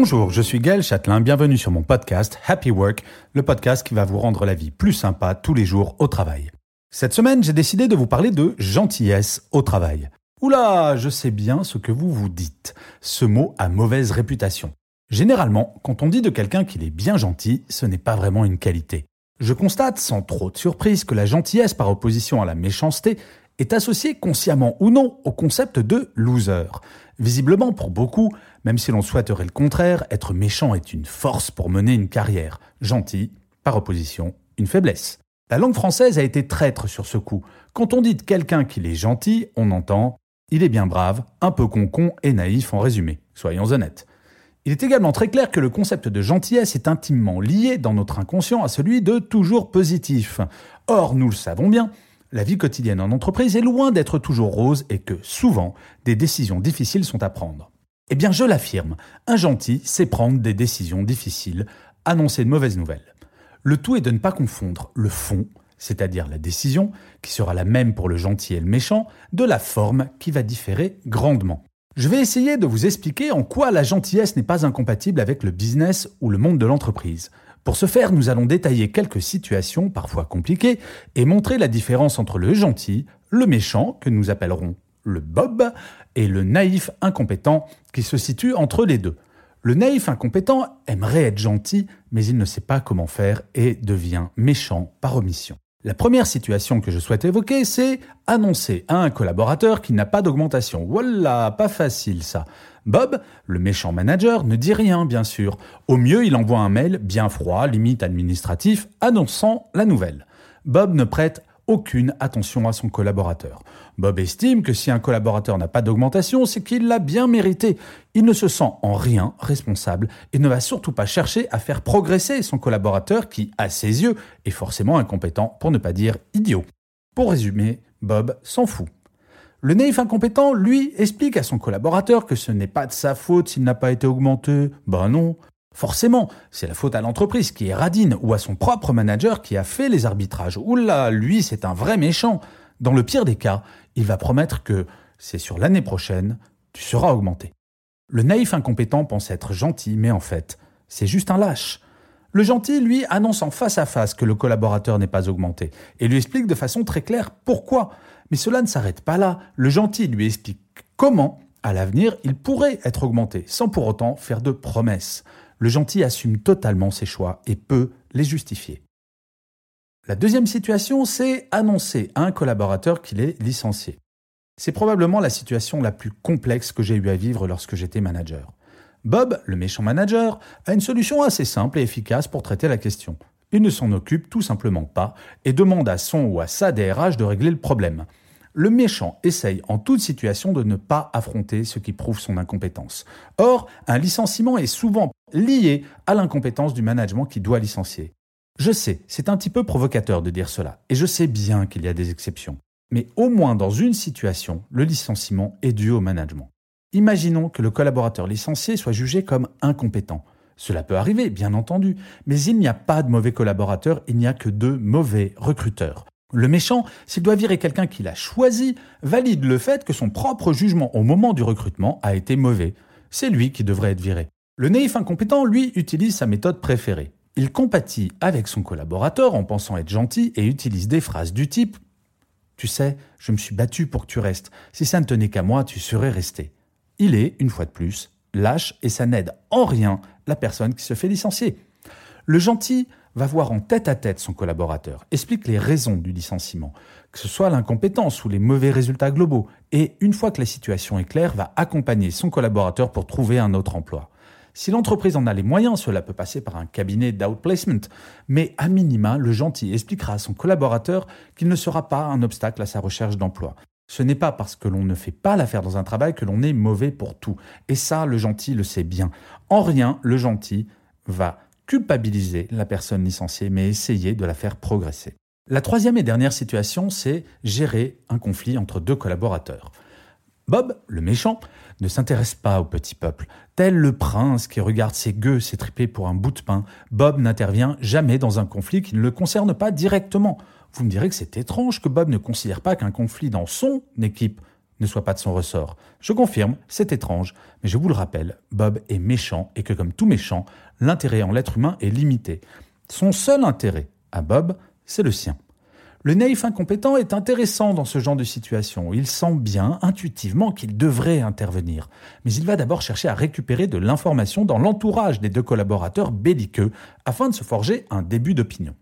Bonjour, je suis Gaël Châtelain, bienvenue sur mon podcast Happy Work, le podcast qui va vous rendre la vie plus sympa tous les jours au travail. Cette semaine, j'ai décidé de vous parler de gentillesse au travail. Oula, je sais bien ce que vous vous dites. Ce mot a mauvaise réputation. Généralement, quand on dit de quelqu'un qu'il est bien gentil, ce n'est pas vraiment une qualité. Je constate sans trop de surprise que la gentillesse par opposition à la méchanceté est associée consciemment ou non au concept de loser. Visiblement, pour beaucoup, même si l'on souhaiterait le contraire, être méchant est une force pour mener une carrière. Gentil, par opposition, une faiblesse. La langue française a été traître sur ce coup. Quand on dit de quelqu'un qu'il est gentil, on entend il est bien brave, un peu concon et naïf en résumé. Soyons honnêtes. Il est également très clair que le concept de gentillesse est intimement lié dans notre inconscient à celui de toujours positif. Or, nous le savons bien, la vie quotidienne en entreprise est loin d'être toujours rose et que, souvent, des décisions difficiles sont à prendre. Eh bien, je l'affirme, un gentil sait prendre des décisions difficiles, annoncer de mauvaises nouvelles. Le tout est de ne pas confondre le fond, c'est-à-dire la décision, qui sera la même pour le gentil et le méchant, de la forme qui va différer grandement. Je vais essayer de vous expliquer en quoi la gentillesse n'est pas incompatible avec le business ou le monde de l'entreprise. Pour ce faire, nous allons détailler quelques situations parfois compliquées et montrer la différence entre le gentil, le méchant, que nous appellerons le Bob, et le naïf incompétent, qui se situe entre les deux. Le naïf incompétent aimerait être gentil, mais il ne sait pas comment faire et devient méchant par omission. La première situation que je souhaite évoquer, c'est annoncer à un collaborateur qu'il n'a pas d'augmentation. Voilà, pas facile ça. Bob, le méchant manager, ne dit rien, bien sûr. Au mieux, il envoie un mail bien froid, limite administratif, annonçant la nouvelle. Bob ne prête aucune attention à son collaborateur. Bob estime que si un collaborateur n'a pas d'augmentation, c'est qu'il l'a bien mérité. Il ne se sent en rien responsable et ne va surtout pas chercher à faire progresser son collaborateur qui, à ses yeux, est forcément incompétent, pour ne pas dire idiot. Pour résumer, Bob s'en fout. Le naïf incompétent, lui, explique à son collaborateur que ce n'est pas de sa faute s'il n'a pas été augmenté. Ben non, Forcément, c'est la faute à l'entreprise qui est radine ou à son propre manager qui a fait les arbitrages. Oula, lui, c'est un vrai méchant. Dans le pire des cas, il va promettre que c'est sur l'année prochaine, tu seras augmenté. Le naïf incompétent pense être gentil, mais en fait, c'est juste un lâche. Le gentil, lui, annonce en face à face que le collaborateur n'est pas augmenté et lui explique de façon très claire pourquoi. Mais cela ne s'arrête pas là. Le gentil lui explique comment, à l'avenir, il pourrait être augmenté, sans pour autant faire de promesses le gentil assume totalement ses choix et peut les justifier. La deuxième situation, c'est annoncer à un collaborateur qu'il est licencié. C'est probablement la situation la plus complexe que j'ai eu à vivre lorsque j'étais manager. Bob, le méchant manager, a une solution assez simple et efficace pour traiter la question. Il ne s'en occupe tout simplement pas et demande à son ou à sa DRH de régler le problème le méchant essaye en toute situation de ne pas affronter ce qui prouve son incompétence. Or, un licenciement est souvent lié à l'incompétence du management qui doit licencier. Je sais, c'est un petit peu provocateur de dire cela, et je sais bien qu'il y a des exceptions. Mais au moins dans une situation, le licenciement est dû au management. Imaginons que le collaborateur licencié soit jugé comme incompétent. Cela peut arriver, bien entendu, mais il n'y a pas de mauvais collaborateurs, il n'y a que de mauvais recruteurs. Le méchant, s'il doit virer quelqu'un qu'il a choisi, valide le fait que son propre jugement au moment du recrutement a été mauvais. C'est lui qui devrait être viré. Le naïf incompétent, lui, utilise sa méthode préférée. Il compatit avec son collaborateur en pensant être gentil et utilise des phrases du type ⁇ Tu sais, je me suis battu pour que tu restes. Si ça ne tenait qu'à moi, tu serais resté. ⁇ Il est, une fois de plus, lâche et ça n'aide en rien la personne qui se fait licencier. Le gentil va voir en tête à tête son collaborateur, explique les raisons du licenciement, que ce soit l'incompétence ou les mauvais résultats globaux, et une fois que la situation est claire, va accompagner son collaborateur pour trouver un autre emploi. Si l'entreprise en a les moyens, cela peut passer par un cabinet d'outplacement, mais à minima, le gentil expliquera à son collaborateur qu'il ne sera pas un obstacle à sa recherche d'emploi. Ce n'est pas parce que l'on ne fait pas l'affaire dans un travail que l'on est mauvais pour tout. Et ça, le gentil le sait bien. En rien, le gentil va culpabiliser la personne licenciée, mais essayer de la faire progresser. La troisième et dernière situation, c'est gérer un conflit entre deux collaborateurs. Bob, le méchant, ne s'intéresse pas au petit peuple. Tel le prince qui regarde ses gueux s'étriper pour un bout de pain, Bob n'intervient jamais dans un conflit qui ne le concerne pas directement. Vous me direz que c'est étrange que Bob ne considère pas qu'un conflit dans son équipe ne soit pas de son ressort. Je confirme, c'est étrange, mais je vous le rappelle, Bob est méchant et que comme tout méchant, l'intérêt en l'être humain est limité. Son seul intérêt à Bob, c'est le sien. Le naïf incompétent est intéressant dans ce genre de situation. Il sent bien, intuitivement, qu'il devrait intervenir. Mais il va d'abord chercher à récupérer de l'information dans l'entourage des deux collaborateurs belliqueux afin de se forger un début d'opinion.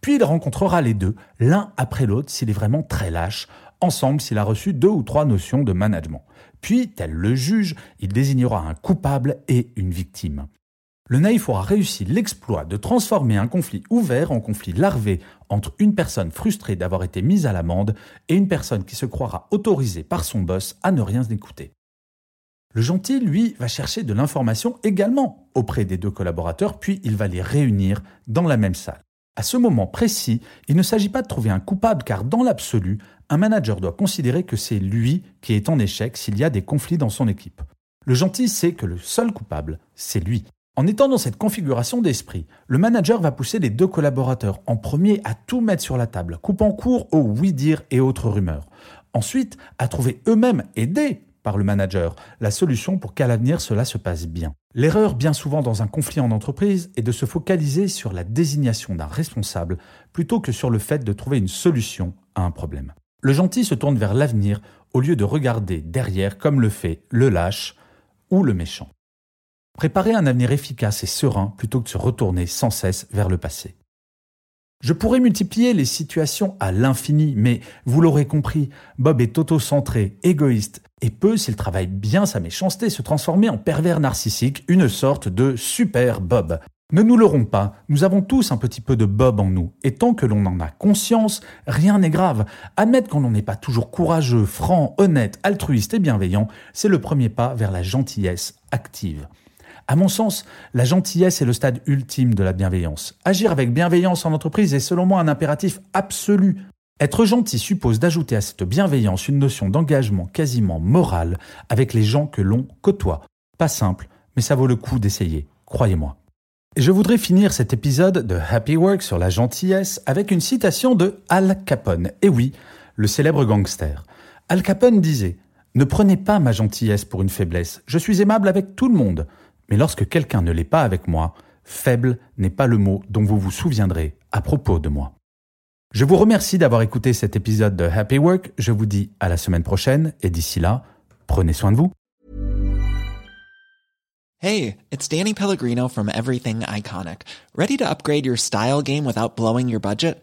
Puis il rencontrera les deux, l'un après l'autre s'il est vraiment très lâche, ensemble s'il a reçu deux ou trois notions de management. Puis, tel le juge, il désignera un coupable et une victime. Le naïf aura réussi l'exploit de transformer un conflit ouvert en conflit larvé entre une personne frustrée d'avoir été mise à l'amende et une personne qui se croira autorisée par son boss à ne rien écouter. Le gentil, lui, va chercher de l'information également auprès des deux collaborateurs, puis il va les réunir dans la même salle. À ce moment précis, il ne s'agit pas de trouver un coupable car dans l'absolu, un manager doit considérer que c'est lui qui est en échec s'il y a des conflits dans son équipe. Le gentil sait que le seul coupable, c'est lui. En étant dans cette configuration d'esprit, le manager va pousser les deux collaborateurs en premier à tout mettre sur la table, coupant court aux oui-dire et autres rumeurs. Ensuite, à trouver eux-mêmes, aidés par le manager, la solution pour qu'à l'avenir cela se passe bien. L'erreur bien souvent dans un conflit en entreprise est de se focaliser sur la désignation d'un responsable plutôt que sur le fait de trouver une solution à un problème. Le gentil se tourne vers l'avenir au lieu de regarder derrière comme le fait le lâche ou le méchant. Préparer un avenir efficace et serein plutôt que de se retourner sans cesse vers le passé. Je pourrais multiplier les situations à l'infini, mais vous l'aurez compris, Bob est auto-centré, égoïste, et peut, s'il travaille bien sa méchanceté, se transformer en pervers narcissique, une sorte de super Bob. Ne nous l'aurons pas, nous avons tous un petit peu de Bob en nous, et tant que l'on en a conscience, rien n'est grave. Admettre qu'on n'en est pas toujours courageux, franc, honnête, altruiste et bienveillant, c'est le premier pas vers la gentillesse active. À mon sens, la gentillesse est le stade ultime de la bienveillance. Agir avec bienveillance en entreprise est selon moi un impératif absolu. Être gentil suppose d'ajouter à cette bienveillance une notion d'engagement quasiment moral avec les gens que l'on côtoie. Pas simple, mais ça vaut le coup d'essayer, croyez-moi. Je voudrais finir cet épisode de Happy Work sur la gentillesse avec une citation de Al Capone. Et oui, le célèbre gangster. Al Capone disait Ne prenez pas ma gentillesse pour une faiblesse. Je suis aimable avec tout le monde. Mais lorsque quelqu'un ne l'est pas avec moi, faible n'est pas le mot dont vous vous souviendrez à propos de moi. Je vous remercie d'avoir écouté cet épisode de Happy Work. Je vous dis à la semaine prochaine et d'ici là, prenez soin de vous. Hey, it's Danny Pellegrino from Everything Iconic. Ready to upgrade your style game without blowing your budget?